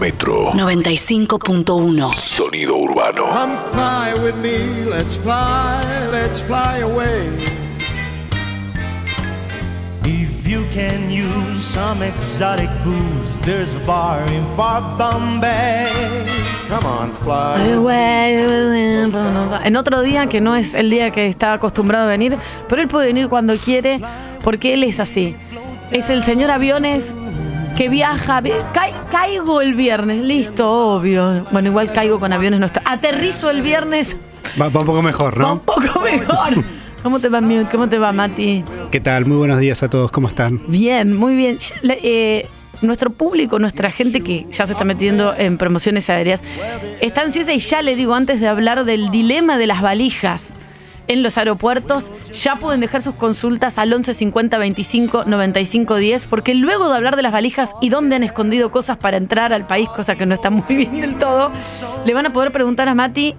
Metro 95.1. Sonido Urbano. Come fly with me, let's fly, let's fly away. If you can use some exotic booze, there's a bar in far Bombay. Come on, fly. En otro día que no es el día que está acostumbrado a venir, pero él puede venir cuando quiere porque él es así. Es el señor aviones que viaja. vi- Cai- caigo el viernes, listo, obvio. Bueno, igual caigo con aviones, no está. Aterrizo el viernes, Va, va un poco mejor, va ¿no? un poco mejor. ¿Cómo te va, Mute? ¿Cómo te va, Mati? ¿Qué tal? Muy buenos días a todos, ¿cómo están? Bien, muy bien. Eh, nuestro público, nuestra gente que ya se está metiendo en promociones aéreas, está ansiosa y ya le digo antes de hablar del dilema de las valijas en los aeropuertos, ya pueden dejar sus consultas al 11 50 25 95 10, porque luego de hablar de las valijas y dónde han escondido cosas para entrar al país, cosa que no está muy bien del todo, le van a poder preguntar a Mati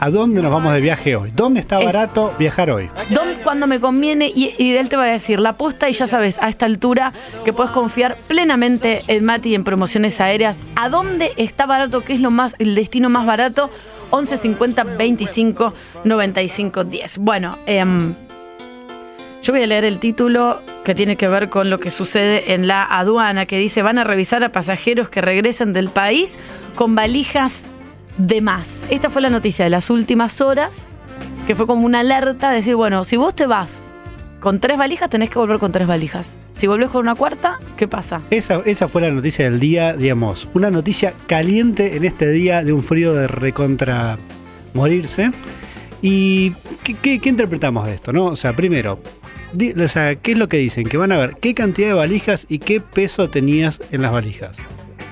¿A dónde nos vamos de viaje hoy? ¿Dónde está Es- barato viajar hoy? ¿Dónde, cuando me conviene? Y, y él te va a decir la posta y ya sabes, a esta altura que puedes confiar plenamente en Mati y en promociones aéreas. ¿A dónde está barato? ¿Qué es lo más, el destino más barato? 11 50 25 95 10. Bueno, em, yo voy a leer el título que tiene que ver con lo que sucede en la aduana, que dice van a revisar a pasajeros que regresen del país con valijas de más. Esta fue la noticia de las últimas horas, que fue como una alerta, de decir, bueno, si vos te vas con tres valijas, tenés que volver con tres valijas. Si volvés con una cuarta, ¿qué pasa? Esa, esa fue la noticia del día, digamos, una noticia caliente en este día de un frío de recontra morirse. ¿Y qué, qué- interpretamos de esto? no? O sea, primero, di- o sea, ¿qué es lo que dicen? Que van a ver qué cantidad de valijas y qué peso tenías en las valijas.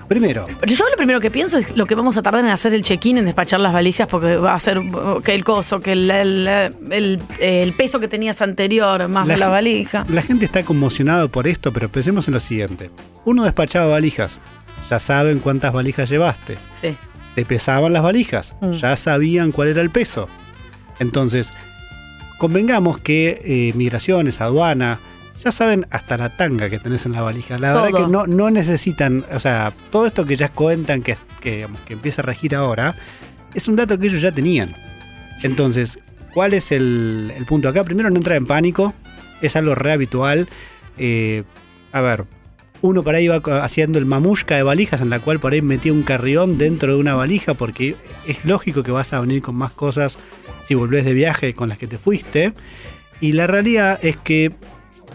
Primero, yo lo primero que pienso es lo que vamos a tardar en hacer el check-in, en despachar las valijas, porque va a ser que el coso, que el, el- el- el peso que tenías anterior, más La de la valija. La gente está conmocionada por esto, pero pensemos en lo siguiente. Uno despachaba valijas. Ya saben cuántas valijas llevaste. Sí. Te pesaban las valijas. Mm. Ya sabían cuál era el peso. Entonces, convengamos que eh, migraciones, aduana, ya saben hasta la tanga que tenés en la valija. La verdad Todo. que no, no necesitan, o sea, todo esto que ya cuentan que, que, digamos, que empieza a regir ahora, es un dato que ellos ya tenían. Entonces, ¿cuál es el, el punto acá? Primero, no entrar en pánico. Es algo re habitual. Eh, a ver, uno por ahí va haciendo el mamushka de valijas, en la cual por ahí metía un carrión dentro de una valija, porque es lógico que vas a venir con más cosas si volvés de viaje con las que te fuiste. Y la realidad es que,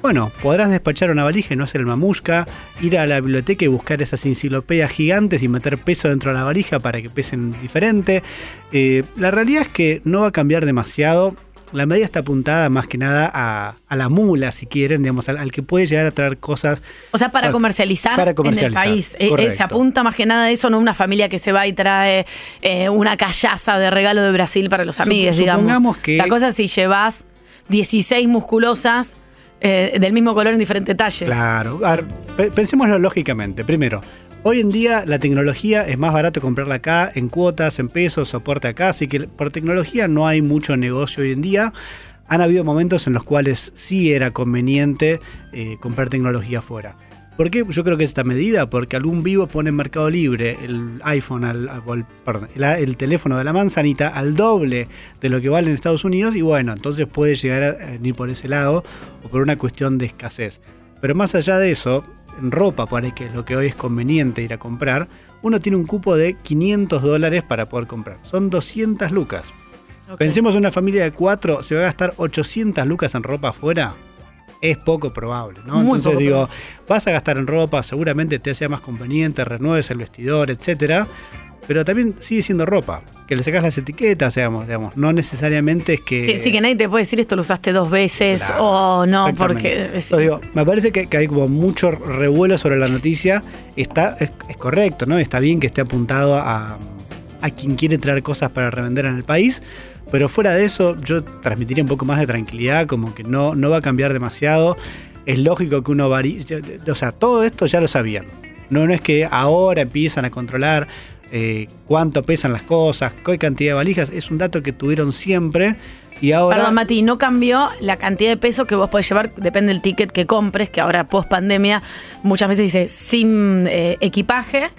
bueno, podrás despachar una valija y no hacer el mamushka, ir a la biblioteca y buscar esas enciclopedias gigantes y meter peso dentro de la valija para que pesen diferente. Eh, la realidad es que no va a cambiar demasiado. La medida está apuntada más que nada a, a la mula, si quieren, digamos, al, al que puede llegar a traer cosas. O sea, para Ah, comercializar, para en el país. Eh, eh, se apunta más que nada a eso, no una familia que se va y trae eh, una callaza de regalo de Brasil para los Sup- amigos, digamos. que- La cosa es si llevas 16 musculosas eh, del mismo color en diferente talle. Claro, a ver, pe- pensémoslo lógicamente. Primero, hoy en día la tecnología es más barato comprarla acá, en cuotas, en pesos, soporte acá, así que por tecnología no hay mucho negocio hoy en día. Han habido momentos en los cuales sí era conveniente eh, comprar tecnología afuera. ¿Por qué yo creo que es esta medida? Porque algún vivo pone en Mercado Libre el iPhone, al, el- perdón, el, el teléfono de la manzanita al doble de lo que vale en Estados Unidos y bueno, entonces puede llegar a venir por ese lado o por una cuestión de escasez. Pero más allá de eso, en ropa, por ahí que es lo que hoy es conveniente ir a comprar, uno tiene un cupo de 500 dólares para poder comprar. Son 200 lucas. Pensemos en una familia de cuatro, ¿se va a gastar 800 lucas en ropa afuera? Es poco probable, ¿no? Muy Entonces digo, vas a gastar en ropa, seguramente te sea más conveniente, renueves el vestidor, etcétera. Pero también sigue siendo ropa. Que le sacas las etiquetas, digamos, digamos. No necesariamente es que. Sí, que nadie te puede decir esto lo usaste dos veces Claro, o no, porque. Entonces digo, me parece que, que hay como mucho revuelo sobre la noticia. Está, es, es correcto, ¿no? Está bien que esté apuntado a, a quien quiere traer cosas para revender en el país. Pero fuera de eso, yo transmitiría un poco más de tranquilidad, como que no, no va a cambiar demasiado. Es lógico que uno varíe. O sea, todo esto ya lo sabían. No, no es que ahora empiezan a controlar eh, cuánto pesan las cosas, qué cantidad de valijas. Es un dato que tuvieron siempre. Y ahora. Perdón, Mati, no cambió la cantidad de peso que vos podés llevar, depende del ticket que compres, que ahora post pandemia muchas veces dice sin eh, equipaje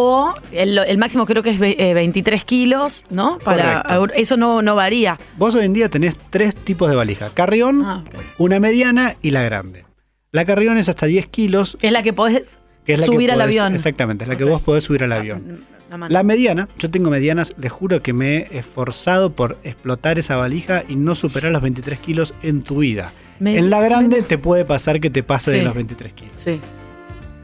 O el, el máximo creo que es ve- eh, 23 kilos, ¿no? Para, Correcto. eso no, no varía. Vos hoy en día tenés tres tipos de valija. Carrión, Ah, una mediana y la grande. La carrión es hasta 10 kilos, Es la que podés que es la subir que al avión. Exactamente, es la que vos podés subir al avión. La mano. La mediana, yo tengo medianas, les juro que me he esforzado por explotar esa valija y no superar los 23 kilos en tu vida. Me- en la grande me- te puede pasar que te pase de Sí. los 23 kilos. Sí.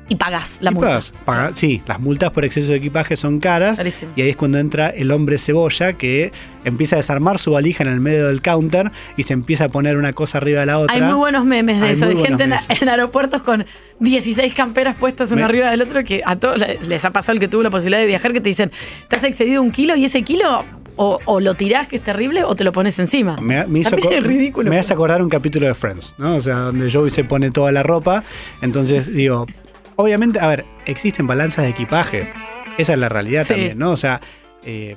Y pagás la Y multa. pagas, paga- sí, las multas por exceso de equipaje son caras. Y ahí es cuando entra el hombre cebolla que empieza a desarmar su valija en el medio del counter y se empieza a poner una cosa arriba de la otra. Hay muy buenos memes de Hay eso, de gente en, aeropuertos con 16 camperas puestas una Me- arriba del otro que a todos le- les ha pasado el que tuvo la posibilidad de viajar que te dicen, te has excedido un kilo y ese kilo o, o lo tirás que es terrible o te lo pones encima. Me, me hizo es ridículo. me hace acordar un capítulo de Friends, ¿no? O sea, donde Joey se pone toda la ropa. Entonces, digo, obviamente, a ver, existen balanzas de equipaje. Esa es la realidad Sí. también, ¿no? O sea, eh,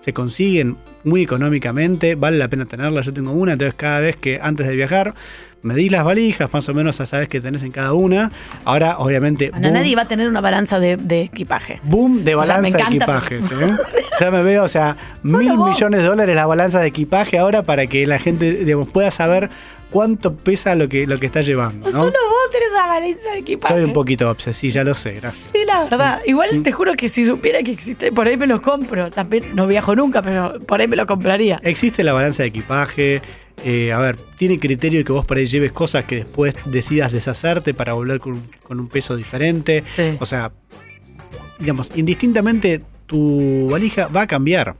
se consiguen muy económicamente, vale la pena tenerla. Yo tengo una, entonces cada vez que antes de viajar medís las valijas, más o menos ya sabes que tenés en cada una. Ahora, obviamente, Bueno, nadie va a tener una balanza de, de equipaje. Boom de O sea, balanza de. ¿eh? Ya me veo, o sea, Solo mil vos. millones de dólares la balanza de equipaje ahora para que la gente digamos, pueda saber cuánto pesa lo que, lo que está llevando. ¿no? Solo vos tenés una balanza de equipaje. Soy un poquito obsesivo, ya lo sé, gracias. Sí, la verdad. Igual te juro que si supiera que existe, por ahí me lo compro. También no viajo nunca, pero por ahí me lo compraría. Existe la balanza de equipaje. eh, a ver, tiene criterio que vos por ahí lleves cosas que después decidas deshacerte para volver con, con un peso diferente. Sí. O sea, digamos, indistintamente tu valija va a cambiar.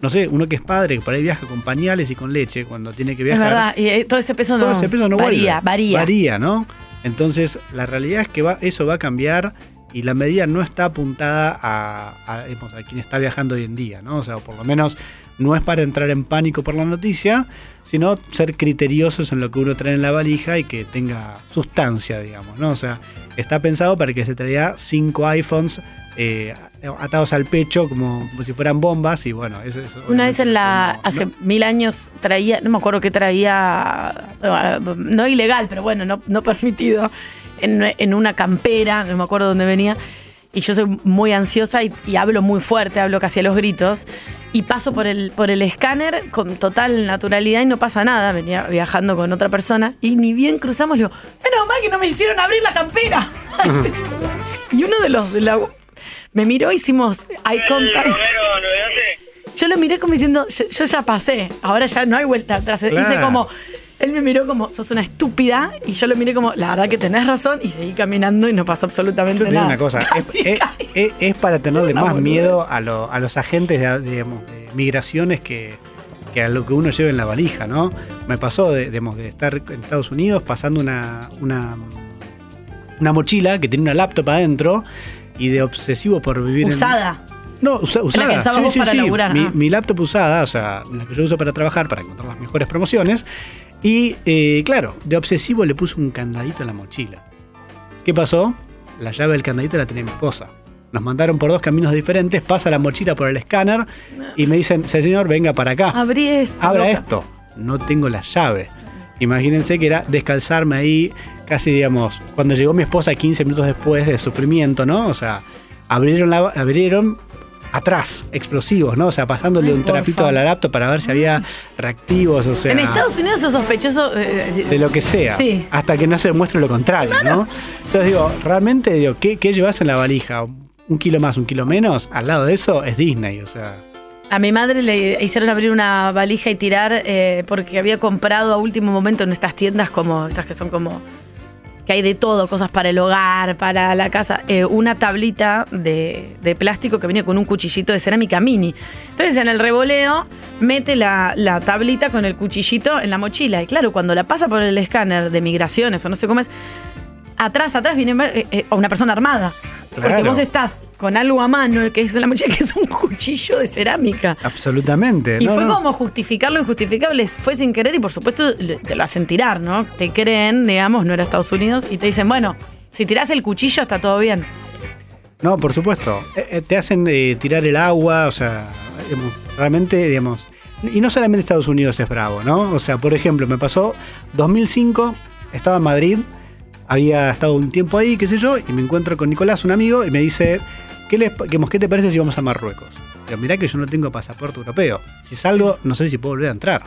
No sé, uno que es padre, que por ahí viaja con pañales y con leche cuando tiene que Es viajar. verdad. Y eh, todo ese peso no, todo ese peso no varía, vuelve. varía. Varía, ¿no? Entonces, la realidad es que va, eso va a cambiar y la medida no está apuntada a, a, a quien está viajando hoy en día, ¿no? O sea, por lo menos no es para entrar en pánico por la noticia, sino ser criteriosos en lo que uno trae en la valija y que tenga sustancia, digamos, ¿no? O sea, está pensado para que se traiga cinco iPhones eh, atados al pecho como, como si fueran bombas y bueno, eso, eso Una vez en la. no- hace no- mil años traía. No me acuerdo qué traía. No ilegal, pero bueno, no, no permitido. En, en una campera, no me acuerdo dónde venía. Y yo soy muy ansiosa y, y hablo muy fuerte, hablo casi a los gritos. Y paso por el, por el escáner con total naturalidad y no pasa nada. Venía viajando con otra persona y ni bien cruzamos, le digo, menos mal que no me hicieron abrir la campera. y uno de los de la. Me miró, hicimos eye contact. Yo lo miré como diciendo, yo, yo ya pasé, ahora ya no hay vuelta atrás. Hice Claro. como, él me miró como, sos una estúpida, y yo lo miré como, la verdad que tenés razón, y seguí caminando y no pasó absolutamente Yo te digo nada. una cosa, es, Casi es- caí. es- es para tenerle más boluda. miedo a, lo- a los agentes de, digamos, de migraciones que, que a lo que uno lleva en la valija, ¿no? Me pasó de, digamos, de estar en Estados Unidos pasando una, una, una mochila que tenía una laptop adentro y de obsesivo por vivir en- Usada. no, usa- usada. que usabas vos para laburar, Mi, ah. mi laptop usada, o sea, la que yo uso para trabajar, para encontrar las mejores promociones. Y eh, claro, de obsesivo le puse un candadito a la mochila. ¿Qué pasó? La llave del candadito la tenía mi esposa. Nos mandaron por dos caminos diferentes, pasa la mochila por el escáner y me dicen, señor, venga para acá. Abrí esto. Abra loca. esto. No tengo la llave. Imagínense que era descalzarme ahí, casi digamos, cuando llegó mi esposa 15 minutos después de sufrimiento, ¿no? O sea, abrieron, la, abrieron atrás, explosivos, ¿no? O sea, pasándole Ay, un trapito favor. a la laptop para ver si había reactivos, o sea, en Estados Unidos sos sospechoso eh, de lo que sea, Sí. hasta que no se demuestre lo contrario, ¿no? Entonces digo, realmente, digo, ¿qué, qué llevas en la valija? ¿Un kilo más, un kilo menos? Al lado de eso es Disney, o sea... A mi madre le hicieron abrir una valija y tirar eh, porque había comprado a último momento en estas tiendas como estas que son como que hay de todo, cosas para el hogar, para la casa, eh, una tablita de, de plástico que venía con un cuchillito de cerámica mini. Entonces en el revoleo mete la, la tablita con el cuchillito en la mochila. Y claro, cuando la pasa por el escáner de migraciones o no sé cómo es, atrás, atrás viene eh, eh, una persona armada. Porque Claro. vos estás con algo a mano, que es la mochila, que es un cuchillo de cerámica. Absolutamente. Y no, fue no. como justificar lo injustificable, fue sin querer y por supuesto te lo hacen tirar, ¿no? Te creen, digamos, no era Estados Unidos, y te dicen, bueno, si tirás el cuchillo está todo bien. No, por supuesto. Eh, eh, te hacen eh, tirar el agua, o sea, digamos, realmente, digamos. Y no solamente Estados Unidos es bravo, ¿no? O sea, por ejemplo, me pasó 2005, estaba en Madrid, había estado un tiempo ahí, qué sé yo, y me encuentro con Nicolás, un amigo, y me dice, ¿qué, les, digamos, ¿qué te parece si vamos a Marruecos? Digo, mirá que yo no tengo pasaporte europeo. Si salgo, no sé si puedo volver a entrar.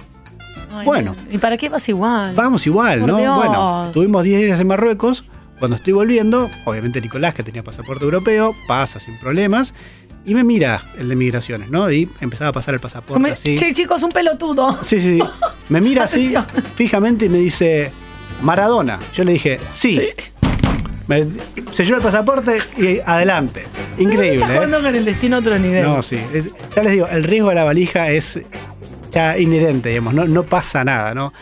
Ay, Bueno. ¿Y para qué vas igual? Vamos igual, Por ¿no? Dios. Bueno, estuvimos 10 días en Marruecos. Cuando estoy volviendo, obviamente Nicolás, que tenía pasaporte europeo, pasa sin problemas. Y me mira el de migraciones, ¿no? Y empezaba a pasar el pasaporte así. Che, chicos, un pelotudo. Sí, sí, sí. Me mira así fijamente y me dice, Maradona. Yo le dije, sí. Sí. Me selló el pasaporte y adelante. Increíble, Estás ¿eh? jugando con el destino a otro nivel. No, sí. Es- ya les digo, el riesgo de la valija es ya inherente, digamos, no, no pasa nada, ¿no?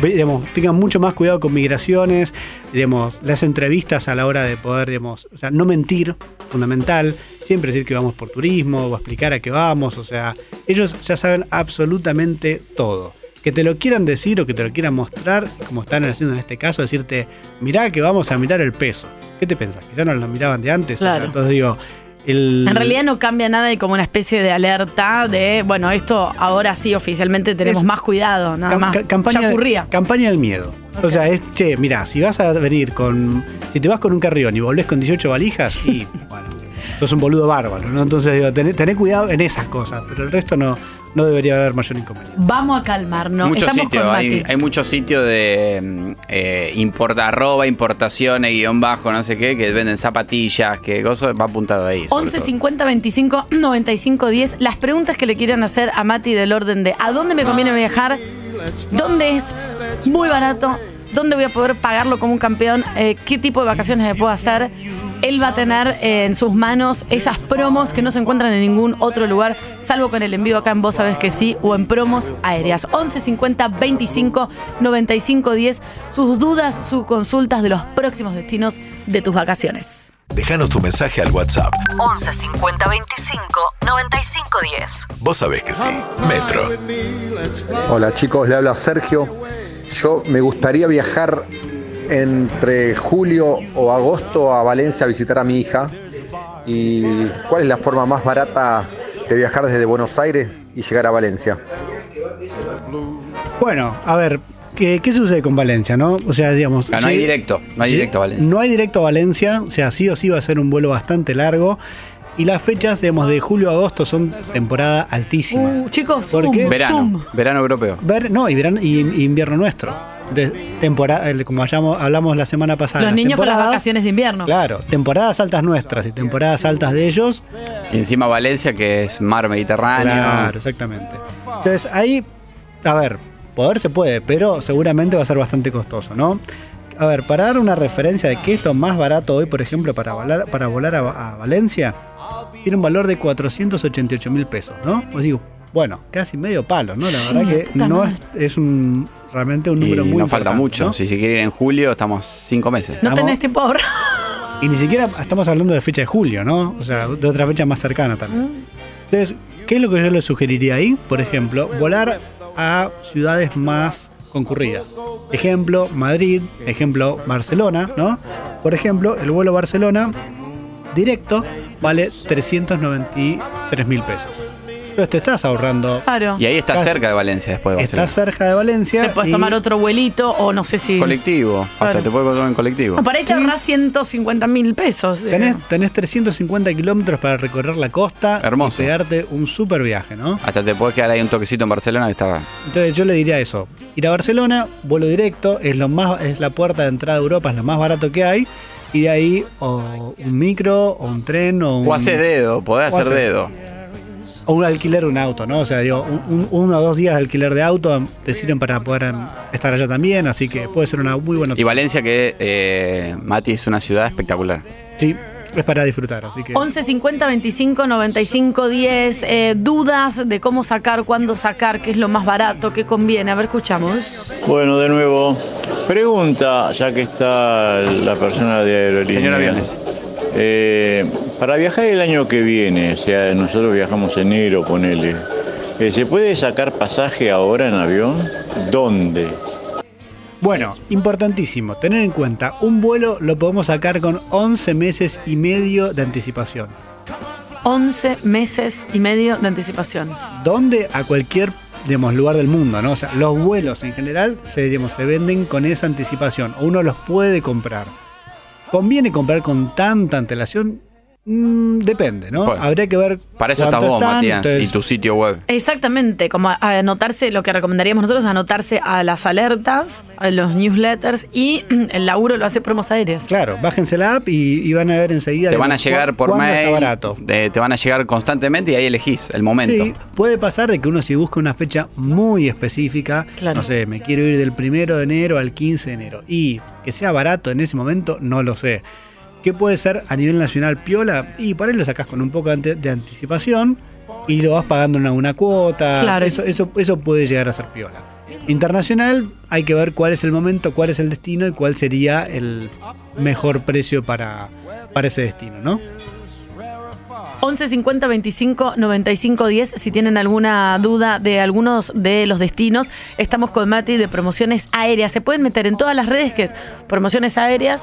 Digamos, tengan mucho más cuidado con migraciones, digamos, las entrevistas a la hora de poder, digamos, o sea, no mentir, fundamental, siempre decir que vamos por turismo o explicar a qué vamos, o sea, ellos ya saben absolutamente todo. Que te lo quieran decir o que te lo quieran mostrar, como están haciendo en este caso, decirte, mirá que vamos a mirar el peso. ¿Qué te pensás? ¿Que ya no lo miraban de antes? O sea, Claro. entonces digo, el... En realidad no cambia nada y como una especie de alerta de, bueno, esto ahora sí oficialmente tenemos Es- más cuidado, nada más. ca- campaña, ya ocurría. Campaña del miedo. O sea, es, che, mira, si vas a venir con. Si te vas con un carrión y volvés con 18 valijas, y bueno, sos un boludo bárbaro, ¿no? Entonces, digo, tené, tené cuidado en esas cosas, pero el resto no, no debería haber mayor inconveniente. Vamos a calmarnos. muchos Estamos sitios, con hay, hay muchos sitios de eh, importa, arroba, importaciones, guion bajo, no sé qué, que venden zapatillas, que cosas, va apuntado ahí. sobre 11 todo. 50 25 95 10. Las preguntas que le quieran hacer a Mati del orden de ¿a dónde me conviene viajar? ¿Dónde es muy barato? ¿Dónde voy a poder pagarlo como un campeón? Eh, ¿Qué tipo de vacaciones me puedo hacer? Él va a tener eh, en sus manos esas promos que no se encuentran en ningún otro lugar, salvo con el envío acá en Vos Sabés que sí o en promos aéreas. 11 50 25 95 10. Sus dudas, sus consultas de los próximos destinos de tus vacaciones. Déjanos tu mensaje al WhatsApp. 11 50 25 95 10. Vos sabés que sí. Metro. Hola chicos, le habla Sergio. Yo me gustaría viajar entre julio o agosto a Valencia a visitar a mi hija. ¿Y cuál es la forma más barata de viajar desde Buenos Aires y llegar a Valencia? Bueno, a ver, ¿qué, qué sucede con Valencia, no? O sea, digamos. Ah, no hay directo, no hay directo a Valencia. No hay directo a Valencia, o sea, sí o sí va a ser un vuelo bastante largo. Y las fechas, digamos, de julio a agosto son temporada altísima. Uh, chicos, ¿Por zoom, qué? Verano, zoom. verano europeo. Ver, no, y, verano, y, y invierno nuestro. De temporada, el- como hablamos la semana pasada. Los las niños para las vacaciones de invierno. Claro, temporadas altas nuestras y temporadas altas de ellos. Y encima Valencia, que es mar Mediterráneo. Claro, exactamente. Entonces ahí, a ver, poder se puede, pero seguramente va a ser bastante costoso, ¿no? A ver, para dar una referencia de qué es lo más barato hoy, por ejemplo, para volar, para volar a, a Valencia, tiene un valor de 488 mil pesos, ¿no? Os digo, bueno, casi medio palo, ¿no? La Sí, verdad que no es, es un realmente un Y número muy nos falta mucho. ¿no? Si se quiere ir en julio, estamos cinco meses. No tenés tiempo ahora. Y ni siquiera estamos hablando de fecha de julio, ¿no? O sea, de otra fecha más cercana tal vez. Entonces, ¿qué es lo que yo les sugeriría ahí? Por ejemplo, volar a ciudades más concurridas. Ejemplo, Madrid, ejemplo, Barcelona, ¿no? Por ejemplo, el vuelo Barcelona directo vale 393 mil pesos. Entonces te estás ahorrando. Claro. Y ahí está Casi. cerca de Valencia después de cerca de Valencia. Te puedes y- tomar otro vuelito o no sé si. Colectivo. Claro. Hasta te puedes tomar en colectivo. No, para ahí te ahorrás 150 mil pesos. Tenés, tenés 350 kilómetros para recorrer la costa Hermoso. y pegarte un super viaje, ¿no? Hasta te puedes quedar ahí un toquecito en Barcelona que está. Entonces yo le diría eso. Ir a Barcelona, vuelo directo, es lo más, es la puerta de entrada a Europa, es lo más barato que hay. Y de ahí o un micro, o un tren, o un, O hacer dedo, podés hacer- dedo. O un alquiler de un auto, ¿no? O sea, digo, un, un- uno o dos días de alquiler de auto te sirven para poder estar allá también, así que puede ser una muy buena Y opción. Valencia, que eh, Mati es una ciudad espectacular. Sí, es para disfrutar, así que... 11 50 25 95 10. eh, dudas de cómo sacar, cuándo sacar, qué es lo más barato, qué conviene. A ver, escuchamos. Bueno, de nuevo, pregunta, ya que está la persona de aerolínea. Señor Aviones. Eh, para viajar el año que viene, o sea, nosotros viajamos en enero, ponele, eh, ¿se puede sacar pasaje ahora en avión? ¿Dónde? Bueno, importantísimo, tener en cuenta, un vuelo lo podemos sacar con 11 meses y medio de anticipación. 11 meses y medio de anticipación. donde a cualquier digamos, lugar del mundo, ¿no? O sea, los vuelos en general se, digamos, se venden con esa anticipación. o Uno los puede comprar. ¿Conviene comprar con tanta antelación? Mm, depende, ¿no? Bueno, Habría que ver. Para eso estás vos, están, Matías, entonces- y tu sitio web. Exactamente, como a- anotarse, lo que recomendaríamos nosotros, anotarse a las alertas, a los newsletters y el laburo lo hace promos aéreas. Claro, bájense la app y, y van a ver enseguida. Te van a llegar por cuándo mail. está barato. de- te van a llegar constantemente y ahí elegís el momento. Sí, puede pasar de que uno si busca una fecha muy específica, Claro. no sé, me quiero ir del primero de enero al 15 de enero y que sea barato en ese momento, no lo sé. ¿Qué puede ser a nivel nacional piola? Y por ahí lo sacás con un poco de anticipación y lo vas pagando una, una cuota. Claro. Eso, eso, eso puede llegar a ser piola. Internacional, hay que ver cuál es el momento, cuál es el destino y cuál sería el mejor precio para, para ese destino, ¿no? 11 50 25 95 10. Si tienen alguna duda de algunos de los destinos, estamos con Mati de promociones aéreas. Se pueden meter en todas las redes que es promociones aéreas.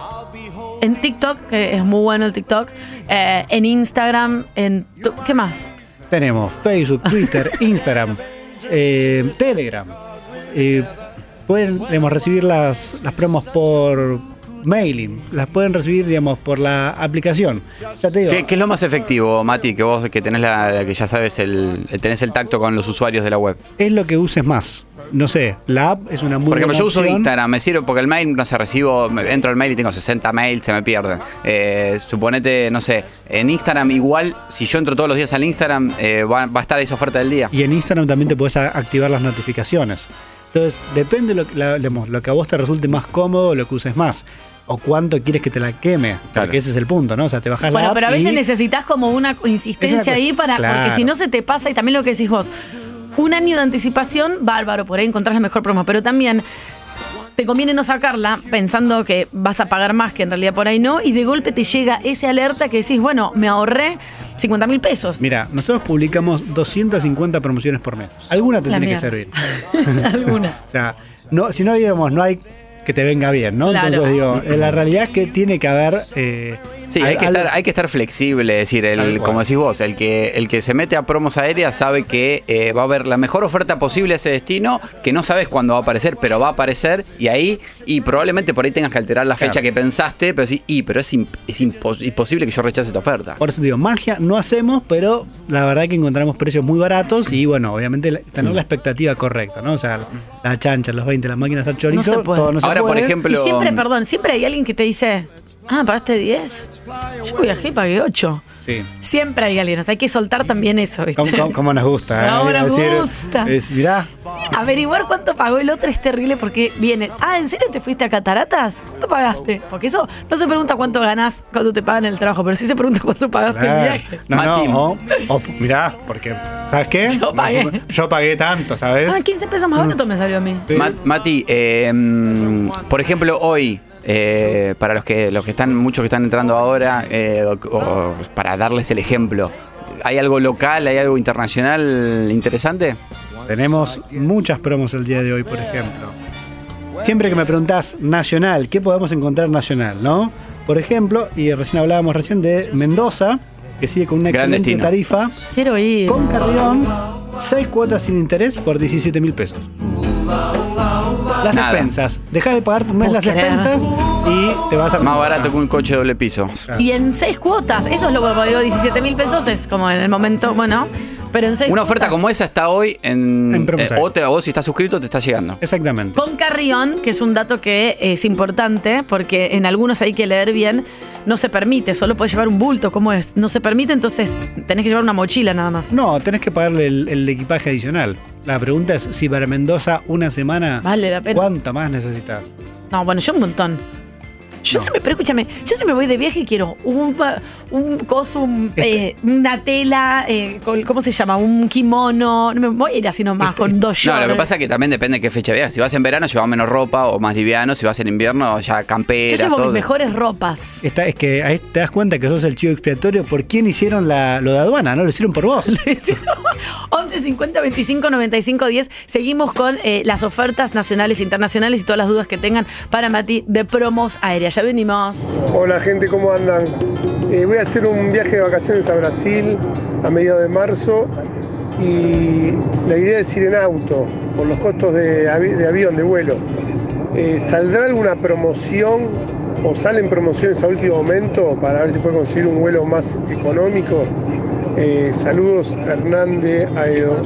En TikTok, que es muy bueno el TikTok. eh, en Instagram, en. ¿Qué más? Tenemos Facebook, Twitter, Instagram, eh, Telegram. Eh, pueden digamos, recibir las, las promos por mailing, las pueden recibir digamos, por la aplicación. Ya te digo, ¿Qué, qué es lo más efectivo, Mati, que vos que tenés la, que ya sabes el, tenés el tacto con los usuarios de la web? es lo que uses más. No sé, la app es una muy Por ejemplo, buena yo uso opción. Instagram, me sirve porque el mail, no sé, recibo, entro al mail y tengo 60 mails, se me pierden. Eh, suponete, no sé, en Instagram igual, si yo entro todos los días al Instagram, eh, va, va a estar esa oferta del día. Y en Instagram también te puedes activar las notificaciones. Entonces, depende lo, que- la- lo que a vos te resulte más cómodo, lo que uses más. O cuánto quieres que te la queme. Claro. Porque ese es el punto, ¿no? O sea, te bajas la Bueno, pero a veces y- necesitas como una insistencia una ahí para. Porque Claro. si no se te pasa, y también lo que decís vos, un año de anticipación, bárbaro, por ahí encontrás la mejor promo. Pero también te conviene no sacarla pensando que vas a pagar más, que en realidad por ahí no, y de golpe te llega ese alerta que decís, bueno, me ahorré 50 mil pesos. Mira, nosotros publicamos 250 promociones por mes. Alguna te La tiene que servir. Alguna. O sea, no, si no digamos, no hay que te venga bien, ¿no? Claro. Entonces digo, la realidad es que tiene que haber. eh, Sí, hay al- que, al- estar, hay que estar flexible, es decir, el, como decís vos, el que, el que se mete a promos aéreas sabe que eh, va a haber la mejor oferta posible a ese destino, que no sabes cuándo va a aparecer, pero va a aparecer y ahí, y probablemente por ahí tengas que alterar la fecha Claro. que pensaste, pero sí, y pero es, im- es impos- imposible que yo rechace esta oferta. Por eso digo, magia no hacemos, pero la verdad que encontramos precios muy baratos y bueno, obviamente la- tener la expectativa correcta, ¿no? O sea, la chancha, los 20, las máquinas al chorizo, No se puede. todo no se Ahora, por ejemplo, Y siempre, perdón, siempre hay alguien que te dice, ah, pagaste 10. Yo viajé y pagué 8. Sí. Siempre hay sea, hay que soltar también eso, ¿viste? ¿Cómo, cómo- cómo nos gusta? ¿eh? No, nos Es decir, gusta. Es, mirá, Averiguar cuánto pagó el otro es terrible porque viene. Ah, ¿en serio te fuiste a Cataratas? ¿Cuánto pagaste? Porque eso no se pregunta cuánto ganás cuando te pagan el trabajo, pero sí se pregunta cuánto pagaste el claro. viaje. No, Mati. no, o, o mirá, porque, ¿sabes qué? Yo pagué. Yo pagué tanto, ¿sabes? Ah, 15 pesos más barato me salió a mí. Sí. Mati, eh, mm, por ejemplo, hoy, eh, para los que, los que están, muchos que están entrando ahora, eh, o- o para darles el ejemplo, ¿hay algo local, hay algo internacional interesante? Tenemos muchas promos el día de hoy, por ejemplo. Siempre que me preguntás nacional, ¿qué podemos encontrar nacional, no? Por ejemplo, y recién hablábamos recién de Mendoza, que sigue con una Gran excelente destino. tarifa, Quiero ir. con Carrión, 6 cuotas sin interés por 17 mil pesos. Las Nada. expensas. Deja de pagar un mes las creer. expensas y te vas a Más barato que un coche de doble piso. Y en seis cuotas, eso es lo que digo, 17 mil pesos es como en el momento, bueno, pero en seis Una oferta cuotas. como esa está hoy en, En eh, o, te- o si estás suscrito te está llegando. Exactamente. Con Carrión, que es un dato que es importante, porque en algunos hay que leer bien, no se permite, solo puedes llevar un bulto, ¿cómo es? No se permite, entonces tenés que llevar una mochila nada más. No, tenés que pagarle el, el equipaje adicional. La pregunta es si para Mendoza una semana, Vale la pena. ¿cuánto más necesitas? No, bueno, yo un montón. Yo siempre, pero escúchame, yo si me voy de viaje y quiero un, un coso, un, eh, una tela, eh, con- ¿cómo se llama? Un kimono. No me voy a ir así nomás, con dos No, lo que shorts. pasa es que también depende de qué fecha veas. Si vas en verano, llevas menos ropa o más liviano. Si vas en invierno, ya Yo campera, llevo todo. mis mejores ropas. Está, es que ahí te das cuenta que sos el chivo expiatorio por quién hicieron la, lo de aduana, ¿no? Lo hicieron por vos. 11 50 25 95 10. Seguimos con eh, las ofertas nacionales e internacionales y todas las dudas que tengan para Mati de promos aéreas. Ya venimos. Hola gente, ¿cómo andan? Eh, voy a hacer un viaje de vacaciones a Brasil a mediados de marzo y la idea es ir en auto por los costos de, avi- de avión, de vuelo. Eh, ¿Saldrá alguna promoción o salen promociones a último momento para ver si puede conseguir un vuelo más económico. Eh, saludos, Hernán de Aedo.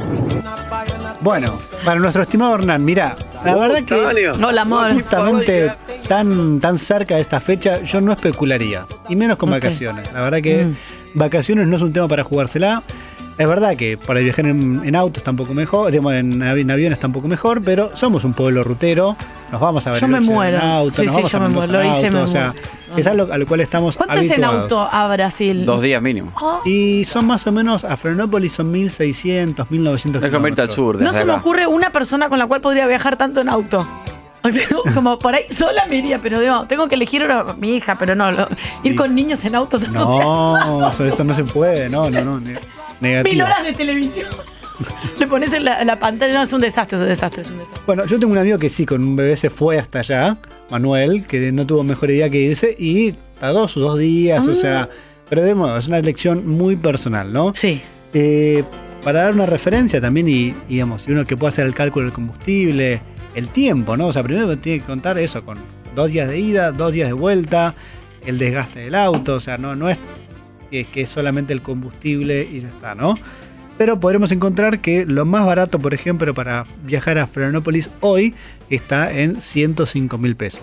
Bueno, para nuestro estimado Hernán, mira, la verdad que Hola, amor. justamente tan, tan cerca de esta fecha yo no especularía, y menos con Ok. vacaciones. La verdad que Mm. vacaciones no es un tema para jugársela. Es verdad que para viajar en, en autos está un poco mejor, digamos, en, avi- en aviones está un poco mejor, pero somos un pueblo rutero, nos vamos a ver Yo me muero. en auto, Sí, nos sí, vamos yo a me muero, lo hice, auto, me o sea, muero. es algo a lo cual estamos ¿Cuánto es en auto a Brasil? Dos días mínimo. Oh, Y son más o menos, a Florianópolis son 1600, 1900 Es convertir al sur. no se me ocurre una persona con la cual podría viajar tanto en auto. Como por ahí sola me iría, pero digo, tengo que elegir mi hija, pero no, lo- ir con niños en auto tanto No, eso, eso no se puede, no, no, no. ne- Mil Negativo. horas de televisión. Le pones en la, la pantalla, no, es un desastre, es un desastre, es un desastre. Bueno, yo tengo un amigo que sí, con un bebé se fue hasta allá, Manuel, que no tuvo mejor idea que irse y tardó sus dos días, o sea, pero de nuevo, es una elección muy personal, ¿no? Sí. Eh, para dar una referencia también y, digamos, uno que pueda hacer el cálculo del combustible, el tiempo, ¿no? O sea, primero tiene que contar eso con dos días de ida, dos días de vuelta, el desgaste del auto, o sea, no, no es que es solamente el combustible y ya está, ¿no? Pero podremos encontrar que lo más barato, por ejemplo, para viajar a Florianópolis hoy está en 105 mil pesos.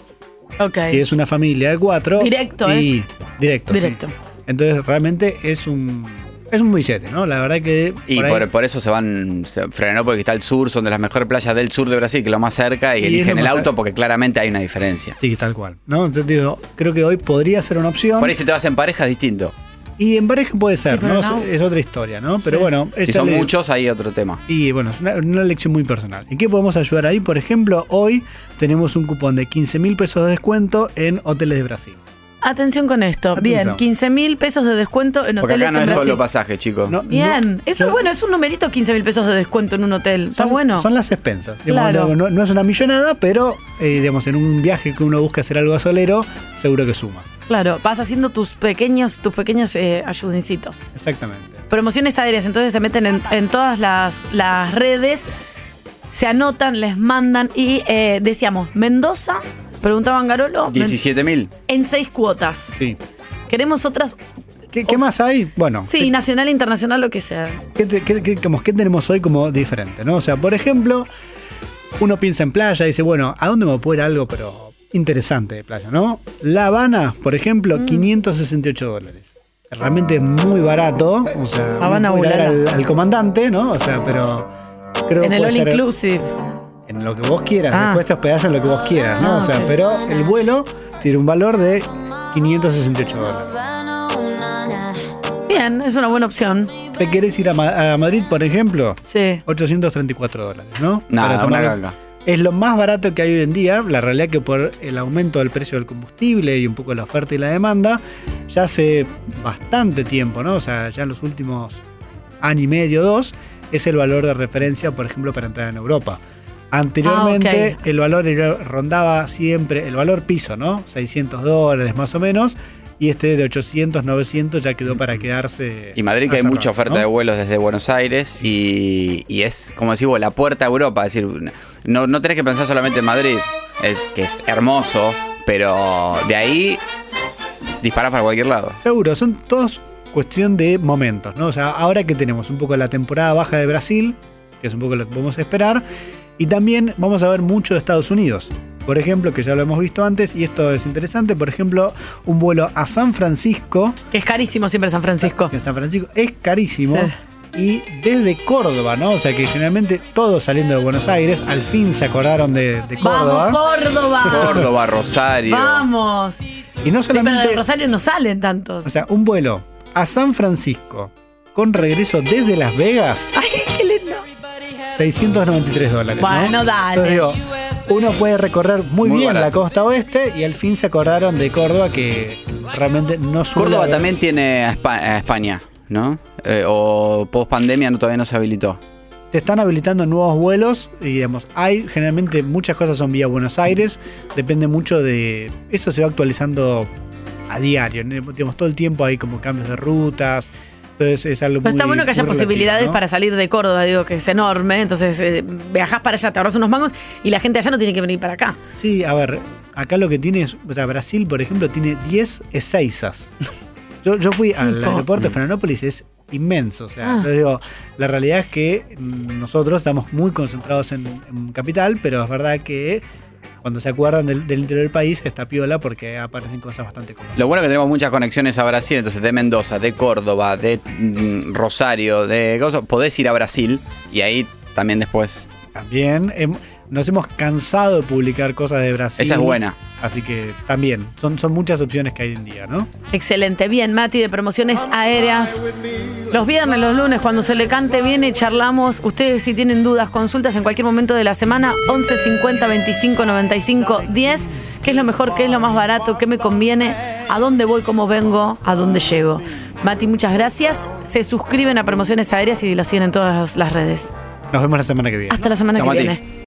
Ok. Que es una familia de cuatro. Directo, y, Directo. sí. Directo. Entonces realmente es un es un billete, ¿no? La verdad que Y por por, por eso se van, se frenó porque está al sur, son de las mejores playas del sur de Brasil, que es lo más cerca, y, Y es eligen el auto porque claramente hay una diferencia. sí, tal cual, ¿no? Entonces digo, creo que hoy podría ser una opción. Por ahí si te vas en pareja es distinto. Y en pareja puede ser, ¿no? no. Es, otra historia, ¿no? Pero Sí. bueno, Si son le- muchos, hay otro tema. Y bueno, es una, una elección muy personal. ¿En qué podemos ayudar ahí? Por ejemplo, hoy tenemos un cupón de 15 mil pesos de descuento en hoteles de Brasil. Atención con esto. Atención. Bien, 15 mil pesos de descuento en Porque hoteles acá no en es Brasil. solo pasaje, chicos. No- Bien, no- eso es bueno, es un numerito 15 mil pesos de descuento en un hotel. Está Son, bueno. son las expensas. Digamos, Claro. no, no- no es una millonada, pero eh, digamos, en un viaje que uno busca hacer algo a solero, seguro que suma. Claro, vas haciendo tus pequeños, tus pequeños eh, ayudincitos. Exactamente. Promociones aéreas, entonces se meten en, en todas las, las redes, se anotan, les mandan y eh, decíamos, Mendoza, preguntaban Garolo, Men- 17 mil. en seis cuotas. Sí. Queremos otras, ¿Qué, qué más hay? Bueno, sí, nacional, internacional, lo que sea. ¿Qué, te- qué- qué- como, qué tenemos hoy como diferente? ¿no? O sea, por ejemplo, uno piensa en playa y dice, bueno, ¿a dónde me puedo ir algo pero interesante de playa? ¿no? La Habana, por ejemplo, Mm. 568 dólares. Realmente es muy barato. O sea, Habana, ulala. al, al comandante, ¿no? O sea, pero creo En que el puede all ser inclusive. en lo que vos quieras. Ah. Después te hospedás en lo que vos quieras, ¿no? Ah, o sea, pero el vuelo tiene un valor de 568 dólares. Bien, es una buena opción. ¿Te querés ir a, Ma- a Madrid, por ejemplo? Sí. 834 dólares, ¿no? Nada, Para una ganga. Es lo más barato que hay hoy en día. La realidad que por el aumento del precio del combustible y un poco la oferta y la demanda, ya hace bastante tiempo, ¿no? O sea, ya en los últimos año y medio, dos, es el valor de referencia, por ejemplo, para entrar en Europa. Anteriormente Ah, el valor rondaba siempre, el valor piso, ¿no? 600 dólares más o menos. Y este de 800, 900 ya quedó para quedarse. Y Madrid que hay mucha oferta ¿no? de vuelos desde Buenos Aires y, y es, como decimos, la puerta a Europa. Es decir, no, no tenés que pensar solamente en Madrid, es, que es hermoso, pero de ahí disparás para cualquier lado. Seguro, son todos cuestión de momentos, ¿no? O sea, ahora que tenemos un poco la temporada baja de Brasil, que es un poco lo que podemos esperar, y también vamos a ver mucho de Estados Unidos. Por ejemplo, que ya lo hemos visto antes, y esto es interesante, por ejemplo, un vuelo a San Francisco, Que es carísimo siempre San Francisco. que en San Francisco es carísimo, Sí. y desde Córdoba, ¿no? O sea, que generalmente todos saliendo de Buenos Aires, al fin se acordaron de, de Córdoba. ¡Vamos, Córdoba! Córdoba, Rosario. ¡Vamos! Y no Sí, pero solamente... de Rosario no salen tantos. O sea, un vuelo a San Francisco con regreso desde Las Vegas, ¡Ay, qué lindo! 693 dólares. ¿no? Bueno, dale. Entonces digo, uno puede recorrer muy, Muy bien la costa oeste y al fin se acordaron de Córdoba que realmente no suele Córdoba haber- también tiene a Espa- a España, ¿no? Eh, o post pandemia no, todavía no se habilitó. Se están habilitando nuevos vuelos y digamos, hay generalmente muchas cosas son vía Buenos Aires, depende mucho de... Eso se va actualizando a diario, digamos, todo el tiempo hay como cambios de rutas, Entonces es algo Pero está muy- bueno que haya relativo, posibilidades ¿no? para salir de Córdoba, digo que es enorme. Entonces eh, viajás para allá, te ahorras unos mangos y la gente allá no tiene que venir para acá. Sí, a ver, acá lo que tiene es, o sea, Brasil, por ejemplo, tiene 10 Ezeizas. Yo, yo fui al aeropuerto de Florianópolis, es inmenso. O sea, Ah. entonces digo, la realidad es que mm, nosotros estamos muy concentrados en, en Capital, pero es verdad que cuando se acuerdan del, del interior del país está piola porque aparecen cosas bastante cómodas. Lo bueno es que tenemos muchas conexiones a Brasil, entonces de Mendoza, de Córdoba, de mm, Rosario, de cosas, podés ir a Brasil y ahí también después. También hem- nos hemos cansado de publicar cosas de Brasil. Esa es buena. Así que también, son, son muchas opciones que hay en día, ¿no? Excelente. Bien, Mati, de promociones aéreas. Los viernes, los lunes, cuando se le cante viene, charlamos. Ustedes si tienen dudas, consultas en cualquier momento de la semana, 11 50 25 95 10. ¿Qué es lo mejor? ¿Qué es lo más barato? ¿Qué me conviene? ¿A dónde voy? ¿Cómo vengo? ¿A dónde llego? Mati, muchas gracias. Se suscriben a promociones aéreas y lo siguen en todas las redes. Nos vemos la semana que viene. Hasta la semana que Mati. viene.